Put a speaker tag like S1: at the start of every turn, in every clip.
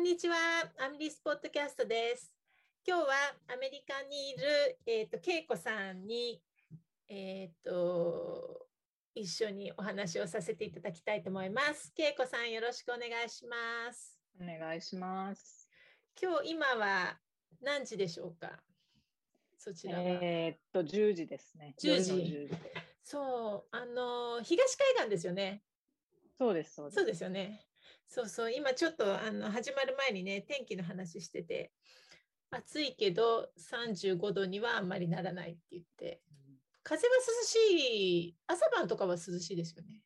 S1: んにちは、アミリスポッドキャストです。今日はアメリカにいる、えーと、恵子さんに、えーと、一緒にお話をさせていただきたいと思います。恵子さん、よろしくお願いします。
S2: お願いします。
S1: 今日、今は何時でしょうか？そちらは。
S2: えー、っと、10時ですね。
S1: 10時。10時そう、あの、東海岸ですよね。
S2: そうです、そうです。
S1: そうですよね。そうそう今ちょっとあの始まる前にね天気の話してて暑いけど35度にはあんまりならないって言って。風は涼しい。朝晩とかは涼しいですよね。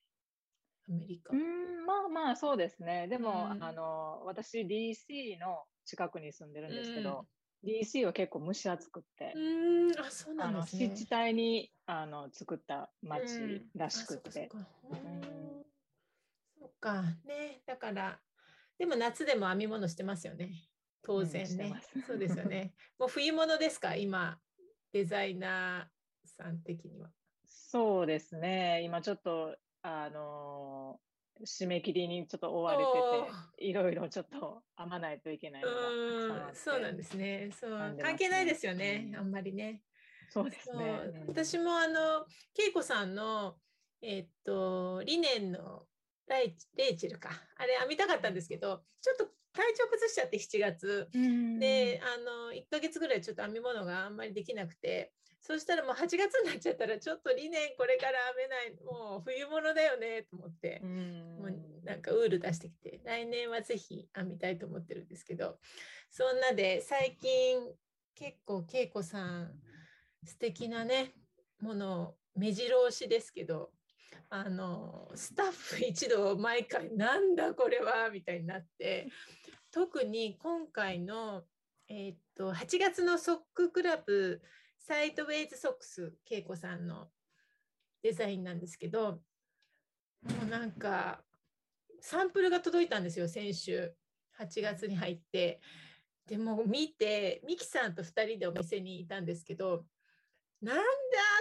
S1: アメリカ。
S2: うんまあまあそうですね。でも、うん、あの私 DC の近くに住んでるんですけど、うん、DC は結構蒸し暑くって。
S1: うんあそうなんですね。
S2: 湿地帯にあの作った町らしくて、
S1: うんか。ね。だから、でも夏でも編み物してますよね。当然ね。うん、そうですよね。もう冬物ですか？今、デザイナーさん的には。
S2: そうですね。今ちょっと、あのー、締め切りにちょっと追われてて、いろいろちょっと編まないといけない
S1: のそうなんですね。そう、ね、関係ないですよね。あんまりね。
S2: そうですね。
S1: 私もあの恵子さんのえー、っと理念のレイチェルか。あれ編みたかったんですけどちょっと体調崩しちゃって7月。であの1ヶ月ぐらいちょっと編み物があんまりできなくてそしたらもう8月になっちゃったらちょっと2年これから編めない。もう冬物だよねと思って。もうなんかウール出してきて来年はぜひ編みたいと思ってるんですけど。そんなで最近結構恵子さん素敵なねものを目白押しですけどあのスタッフ一同毎回なんだこれはみたいになって特に今回の、えー、っと8月のソッククラブサイドウェイズソックス恵子さんのデザインなんですけどもうなんかサンプルが届いたんですよ先週。8月に入って。でも見てミキさんと2人でお店にいたんですけどなんだ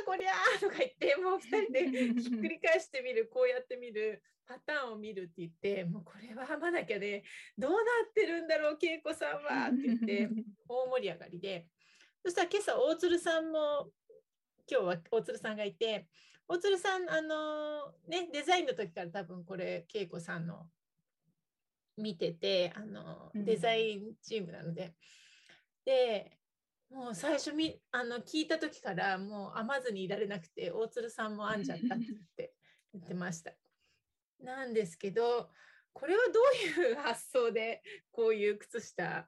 S1: こりゃとか言ってもう2人で ひっくり返してみるこうやってみるパターンを見るって言ってもうこれは編まなきゃねどうなってるんだろう恵子さんはって言って 大盛り上がりで。そしたら今朝大鶴さんも今日は大鶴さんがいて大鶴さんあのねデザインの時から多分これ恵子さんの見ててあのデザインチームなので、でもう最初みあの聞いた時からもう編まずにいられなくて大鶴さんも編んじゃったって言ってました。なんですけどこれはどういう発想でこういう靴下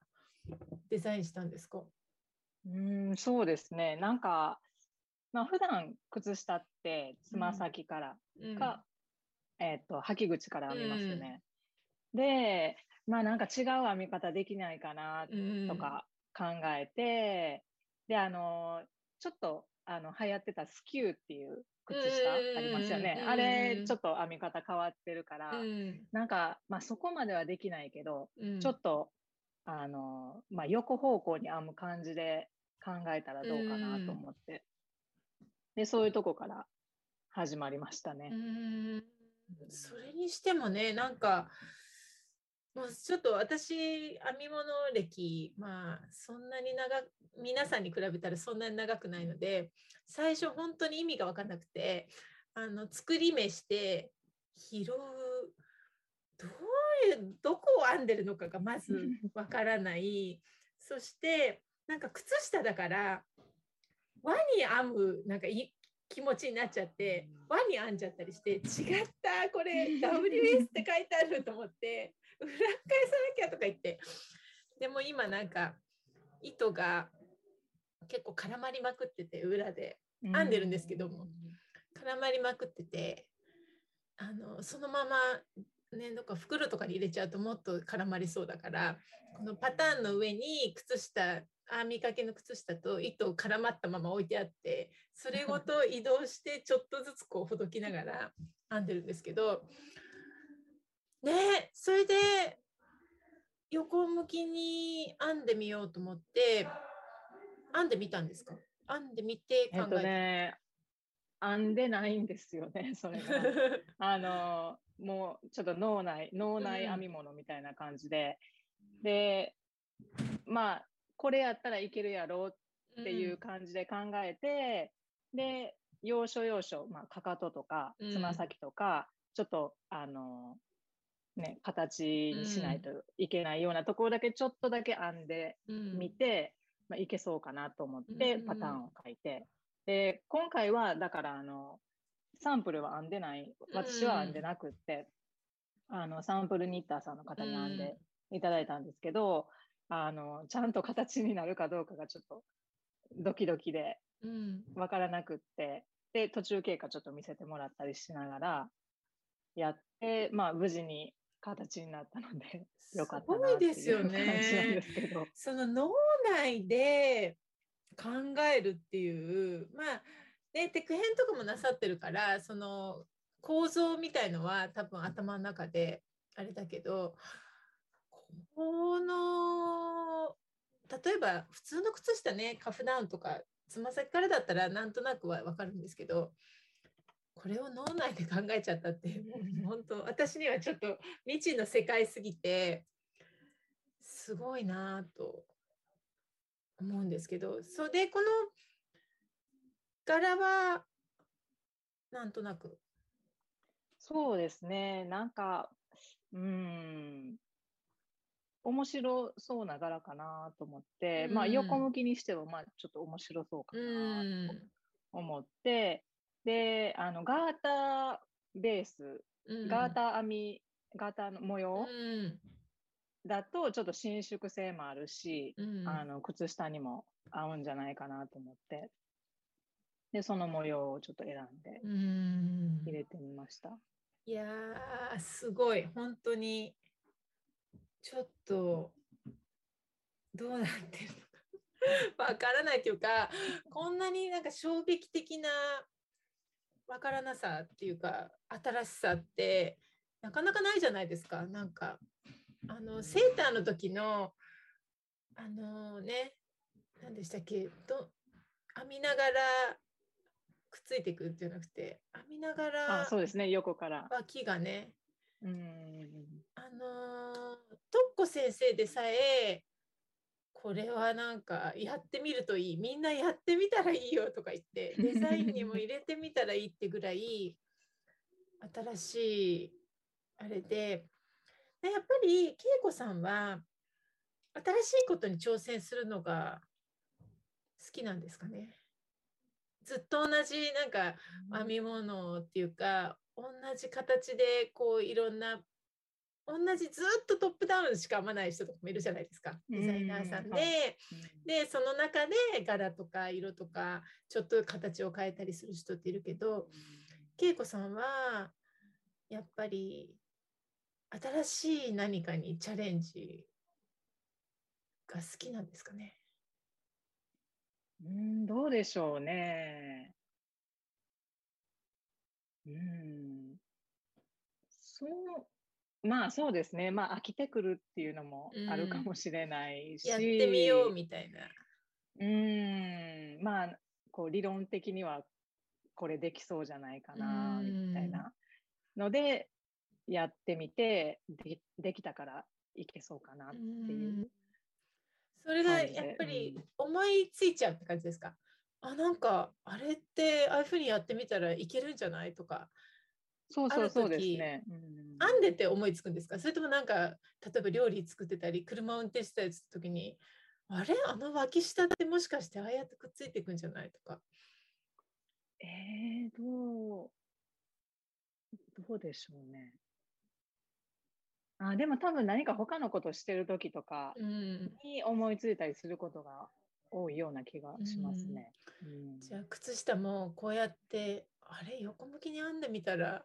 S1: デザインしたんですか？
S2: うんそうですね。なんか、まあ普段靴下ってつま先からか、うん、えーと、履き口から編みますよね。うん、でまあなんか違う編み方できないかなとか考えて、で、あの、ちょっと、あの、流行ってたスキューっていう靴下ありますよね。あれ、ちょっと編み方変わってるから、なんか、まあそこまではできないけど、ちょっと、あの、まあ横方向に編む感じで考えたらどうかなと思って。で、そういうとこから始まりましたね。
S1: それにしてもね、なんか、もうちょっと私編み物歴まあそんなに長皆さんに比べたらそんなに長くないので最初本当に意味が分かんなくてあの作り目して拾うどういうどこを編んでるのかがまず分からない。そしてなんか靴下だから輪に編むなんか気持ちになっちゃって輪に編んじゃったりして違ったこれ WS って書いてあると思って裏返さなきゃとか言って。でも今なんか糸が結構絡まりまくってて裏で。編んでるんですけども。絡まりまくっててあのそのままねどっか袋とかに入れちゃうともっと絡まりそうだからこのパターンの上に靴下編みかけの靴下と糸を絡まったまま置いてあってそれごと移動してちょっとずつこうほどきながら編んでるんですけどねそれで横向きに編んでみようと思って編んでみたんですか？編んでみて考えて、えっとね、
S2: 編んでないんですよね それが。あのもうちょっと脳内脳内編み物みたいな感じで、で、まあ、これやったらいけるやろうっていう感じで考えて、うん、で、要所要所、まあ、かかととか、つま先とか、うん、ちょっと、あの、ね、形にしないといけないようなところだけちょっとだけ編んでみて、まあ、いけそうかなと思ってパターンを書いて、で今回はだからあのサンプルは編んでない。私は編んでなくって、あのサンプルニッターさんの方に編んでいただいたんですけど、あのちゃんと形になるかどうかがちょっとドキドキで分からなくって、で途中経過ちょっと見せてもらったりしながらやって、まあ、無事に形になったので、よかったなっていう感じなんですけど。
S1: その脳内で考えるっていう、まあ、ね、テク編とかもなさってるから、その構造みたいのは多分頭の中であれだけど、この、例えば普通の靴下ね、カフダウンとか、つま先からだったらなんとなくはわかるんですけど、これを脳内で考えちゃったって 本当私にはちょっと未知の世界すぎてすごいなと思うんですけどそれでこの柄はなんとなく。
S2: そうですね。なんかうん。面白そうな柄かなと思って、うん、まあ横向きにしてもまあちょっと面白そうかなと思って、で、あの、ガータベース、うん、ガータ編み、ガータの模様、だとちょっと伸縮性もあるし、うん、あの靴下にも合うんじゃないかなと思って。でその模様をちょっと選んで入れてみました。
S1: いやーすごい。本当にちょっとどうなってるのか。わからないというかこんなになんか衝撃的なわからなさっていうか新しさってなかなかないじゃないですか。なんかあのセーターの時のあのね何でしたっけど編みながらくっついていくっていうなくて編みながら
S2: あそうですね横から。
S1: 脇がね。うん。あのトッコ先生でさえこれはなんかやってみるといいみんなやってみたらいいよとか言ってデザインにも入れてみたらいいってぐらい新しいあれでやっぱり恵子さんは新しいことに挑戦するのが好きなんですかね。ずっと同じなんか編み物っていうか同じ形でこういろんな同じずっとトップダウンしか編まない人とかもいるじゃないですか。デザイナーさんで、はい、でその中で柄とか色とかちょっと形を変えたりする人っているけど恵子さんはやっぱり新しい何かにチャレンジが好きなんですかね？
S2: うんどうでしょうね。うん。そうまあそうですね。まあ飽きてくるっていうのもあるかもしれないし。
S1: やってみようみたいな。
S2: うん。まあこう理論的にはこれできそうじゃないかなみたいなのでやってみてでできたからいけそうかなっていう。
S1: それがやっぱり思いついちゃうって感じですか？あなんかあれってああいうふうにやってみたらいけるんじゃない？とか
S2: そうそうそうですね。
S1: 編んでて思いつくんですか？それともなんか例えば料理作ってたり車運転してたりする時にあれ？あの脇下ってもしかしてああやってくっついていくんじゃない？とか。
S2: えー、どうどうでしょうね。あでも多分何か他のことしてる時とかに思いついたりすることが多いような気がしますね。
S1: うん、じゃあ靴下もこうやってあれ？横向きに編んでみたら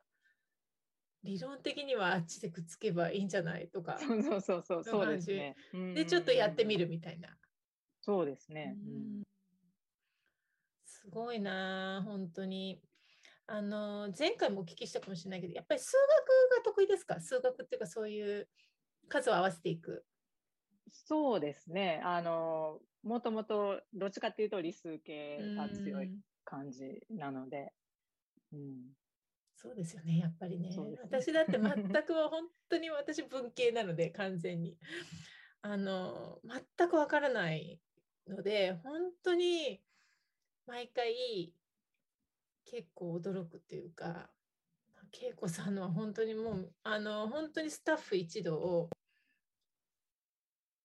S1: 理論的にはあっちでくっつけばいいんじゃない？とか。
S2: そうそうそうそう、そうですね。
S1: で、ちょっとやってみるみたいな。
S2: そうですね。
S1: すごいな、本当に。あの、前回もお聞きしたかもしれないけど、やっぱり数学が得意ですか？数学っていうか、そういう数を合わせていく。
S2: そうですね。あの、もともとどっちかっていうと理数系が強い感じなので。
S1: うん、そうですよね、やっぱりね。ね。私だって全 くは本当に私文系なので完全に。あの全くわからないので本当に毎回結構驚くっていうか恵子さんのは本当にもうあの本当にスタッフ一同を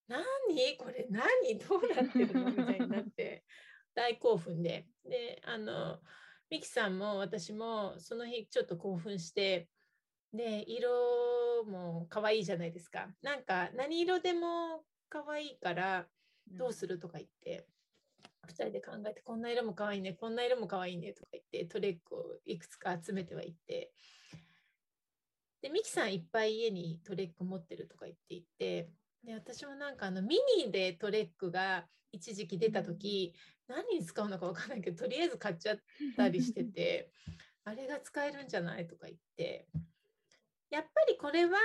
S1: 何？これ何？どうなってるの？みたいになって大興奮で。であのミキさんも私もその日ちょっと興奮してで色も可愛いじゃないですか。なんか何色でも可愛いからどうするとか言って、2人で考えてこんな色も可愛いねこんな色も可愛いねとか言ってトレックをいくつか集めてはいって。でミキさんいっぱい家にトレック持ってるとか言っていてで私もなんかあのミニでトレックが一時期出た時、何に使うのか分かんないけどとりあえず買っちゃったりしてて あれが使えるんじゃない？とか言って。やっぱりこれは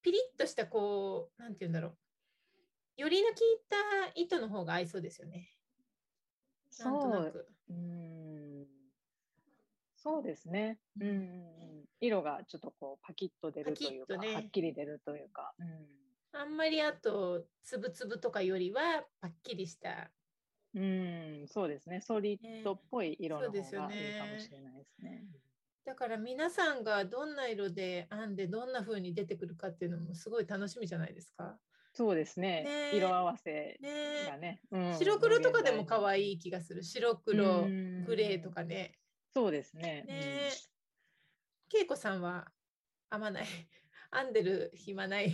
S1: ピリッとしたこう何て言うんだろう。よりの効いた糸の方が合いそうですよね。
S2: そう。うん。そうですね、うん、色がちょっとこうパキッと出るというか、ね、はっきり出るというか、
S1: うん、あんまりあとつぶつぶとかよりはパッキリした
S2: うんそうですねソリッドっぽい色の方がいいかもしれないですね。ね
S1: だから皆さんがどんな色で編んでどんな風に出てくるかっていうのもすごい楽しみじゃないですか。
S2: そうですね。ね色合わせがね。
S1: ねうん、白黒とかでも可愛い気がする。白黒、グレーとかね。
S2: そうですね。
S1: ね恵子さんは編まない。編んでる暇ない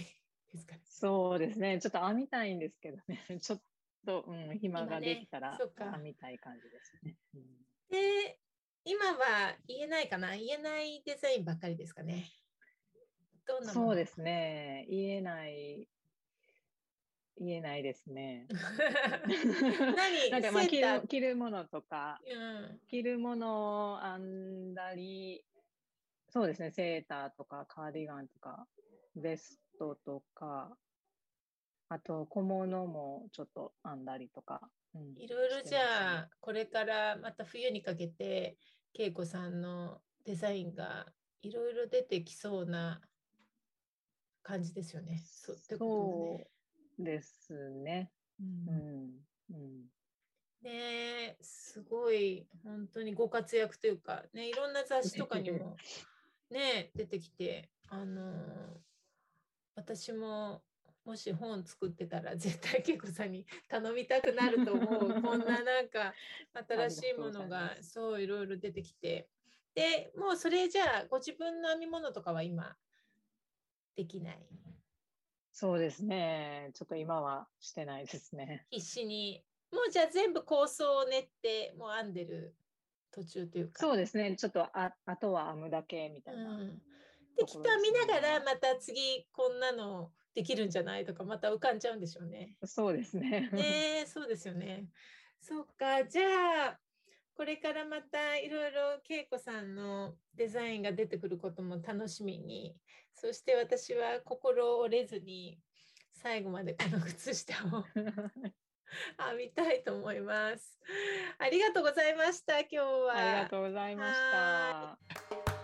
S1: ですか、ね、
S2: そうですね。ちょっと編みたいんですけどね。ちょっと、うん、暇ができたら編みたい感じですね。
S1: うん、で、今は言えないかな？言えないデザインばっかりですかね？
S2: どんなそうですね。言えない言えないですね。何？なんかまあ着る着るものとか、うん、着るものを編んだり、そうですね、セーターとかカーディガンとか、ベストとか、あと小物もちょっと編んだりとか。
S1: いろいろじゃあ、これからまた冬にかけて、恵子さんのデザインがいろいろ出てきそうな感じですよね。
S2: そうってことね。ですね。うん。うん、
S1: ねすごい本当にご活躍というか、ね、いろんな雑誌とかにも、ね、出てきて、あのー、私ももし本作ってたら絶対恵子さんに頼みたくなると思うこんななんか 新しいものがそういろいろ出てきてでもうそれじゃあご自分の編み物とかは今できない？
S2: そうですね。ちょっと今はしてないですね。
S1: 必死に。もうじゃあ全部構想を練ってもう編んでる途中というか。
S2: そうですね。ちょっとああとは編むだけみたいな、うん。
S1: で、きっと編みながらまた次こんなのできるんじゃないとかまた浮かんじゃうんでしょうね。
S2: そうですね。
S1: ねそうですよね。そうか。じゃあこれからまたいろいろ恵子さんのデザインが出てくることも楽しみにそして私は心折れずに最後までこの靴下を 編みたいと思います。ありがとうございました。今日は。
S2: ありがとうございました。